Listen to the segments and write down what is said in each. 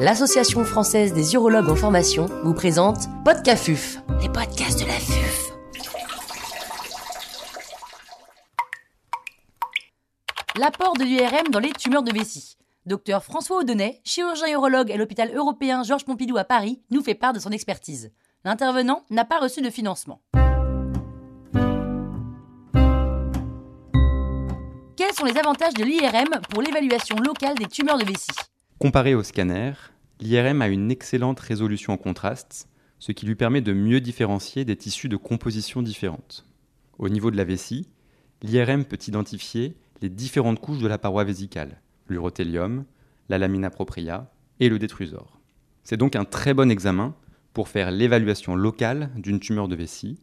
l'Association française des urologues en formation vous présente Podcafuf, les podcasts de la FUF. L'apport de l'IRM dans les tumeurs de vessie. Docteur François Audonnet, chirurgien urologue à l'hôpital européen Georges Pompidou à Paris, nous fait part de son expertise. L'intervenant n'a pas reçu de financement. Quels sont les avantages de l'IRM pour l'évaluation locale des tumeurs de vessie? Comparé au scanner, l'IRM a une excellente résolution en contraste, ce qui lui permet de mieux différencier des tissus de composition différentes. Au niveau de la vessie, l'IRM peut identifier les différentes couches de la paroi vésicale, l'urothélium, la lamina propria et le détrusor. C'est donc un très bon examen pour faire l'évaluation locale d'une tumeur de vessie,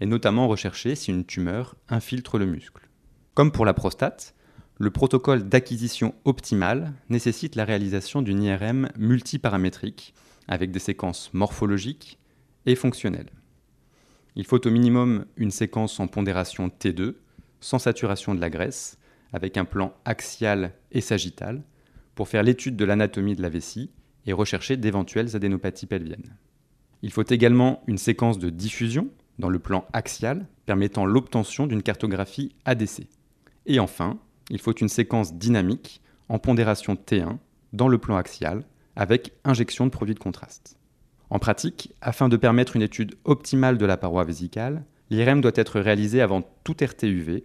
et notamment rechercher si une tumeur infiltre le muscle. Comme pour la prostate, le protocole d'acquisition optimale nécessite la réalisation d'une IRM multiparamétrique avec des séquences morphologiques et fonctionnelles. Il faut au minimum une séquence en pondération T2, sans saturation de la graisse, avec un plan axial et sagittal, pour faire l'étude de l'anatomie de la vessie et rechercher d'éventuelles adénopathies pelviennes. Il faut également une séquence de diffusion dans le plan axial permettant l'obtention d'une cartographie ADC. Et enfin, il faut une séquence dynamique en pondération T1 dans le plan axial avec injection de produits de contraste. En pratique, afin de permettre une étude optimale de la paroi vésicale, l'IRM doit être réalisé avant tout RTUV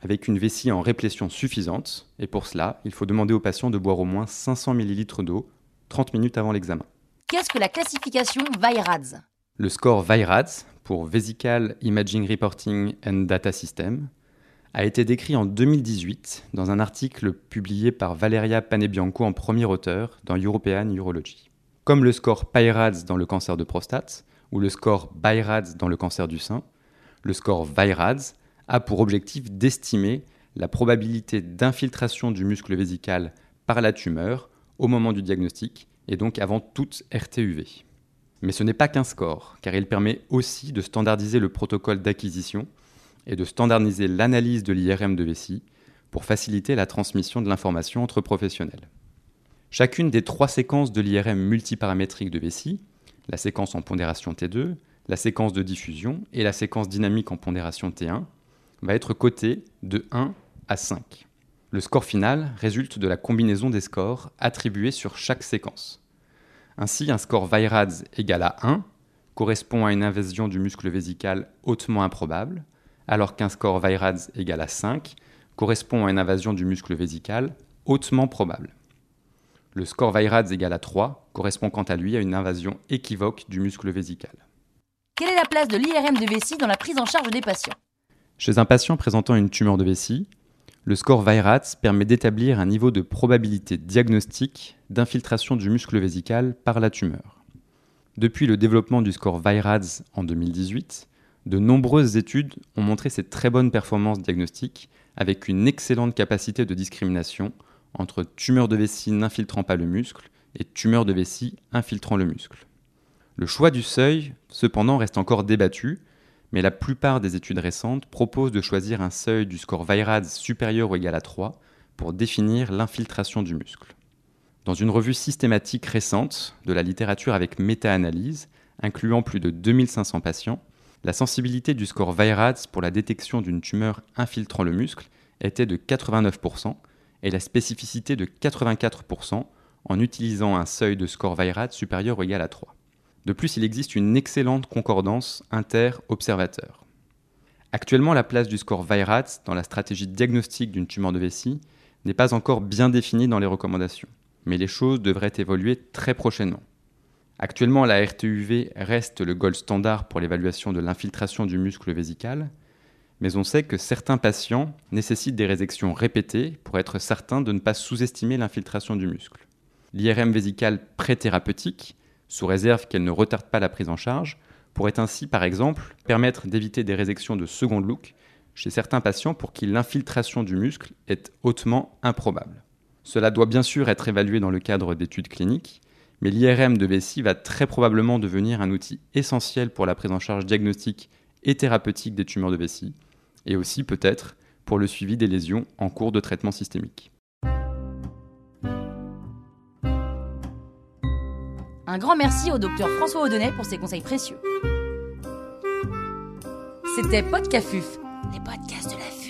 avec une vessie en réplétion suffisante, et pour cela, il faut demander aux patients de boire au moins 500 ml d'eau 30 minutes avant l'examen. Qu'est-ce que la classification VIRADS Le score VIRADS, pour Vesical Imaging Reporting and Data System, a été décrit en 2018 dans un article publié par Valeria Panebianco en premier auteur dans European Urology. Comme le score PIRADS dans le cancer de prostate ou le score BIRADS dans le cancer du sein, le score VIRADS a pour objectif d'estimer la probabilité d'infiltration du muscle vésical par la tumeur au moment du diagnostic et donc avant toute RTUV. Mais ce n'est pas qu'un score, car il permet aussi de standardiser le protocole d'acquisition et de standardiser l'analyse de l'IRM de vessie pour faciliter la transmission de l'information entre professionnels. Chacune des trois séquences de l'IRM multiparamétrique de vessie, la séquence en pondération T2, la séquence de diffusion et la séquence dynamique en pondération T1, va être cotée de 1 à 5. Le score final résulte de la combinaison des scores attribués sur chaque séquence. Ainsi, un score VIRADS égal à 1 correspond à une invasion du muscle vésical hautement improbable, alors qu'un score VIRADS égal à 5 correspond à une invasion du muscle vésical hautement probable. Le score VIRADS égal à 3 correspond quant à lui à une invasion équivoque du muscle vésical. Quelle est la place de l'IRM de vessie dans la prise en charge des patients? Chez un patient présentant une tumeur de vessie, le score VIRADS permet d'établir un niveau de probabilité diagnostique d'infiltration du muscle vésical par la tumeur. Depuis le développement du score VIRADS en 2018, de nombreuses études ont montré ces très bonnes performances diagnostiques avec une excellente capacité de discrimination entre tumeurs de vessie n'infiltrant pas le muscle et tumeurs de vessie infiltrant le muscle. Le choix du seuil, cependant, reste encore débattu, mais la plupart des études récentes proposent de choisir un seuil du score VIRADS supérieur ou égal à 3 pour définir l'infiltration du muscle. Dans une revue systématique récente de la littérature avec méta-analyse, incluant plus de 2500 patients, la sensibilité du score VIRADS pour la détection d'une tumeur infiltrant le muscle était de 89% et la spécificité de 84% en utilisant un seuil de score VIRADS supérieur ou égal à 3. De plus, il existe une excellente concordance inter-observateur. Actuellement, la place du score VIRADS dans la stratégie diagnostique d'une tumeur de vessie n'est pas encore bien définie dans les recommandations, mais les choses devraient évoluer très prochainement. Actuellement, la RTUV reste le gold standard pour l'évaluation de l'infiltration du muscle vésical, mais on sait que certains patients nécessitent des résections répétées pour être certains de ne pas sous-estimer l'infiltration du muscle. L'IRM vésicale pré-thérapeutique, sous réserve qu'elle ne retarde pas la prise en charge, pourrait ainsi, par exemple, permettre d'éviter des résections de seconde look chez certains patients pour qui l'infiltration du muscle est hautement improbable. Cela doit bien sûr être évalué dans le cadre d'études cliniques, mais l'IRM de vessie va très probablement devenir un outil essentiel pour la prise en charge diagnostique et thérapeutique des tumeurs de vessie, et aussi peut-être pour le suivi des lésions en cours de traitement systémique. Un grand merci au docteur François Audenay pour ses conseils précieux. C'était Podcafuf, les podcasts de la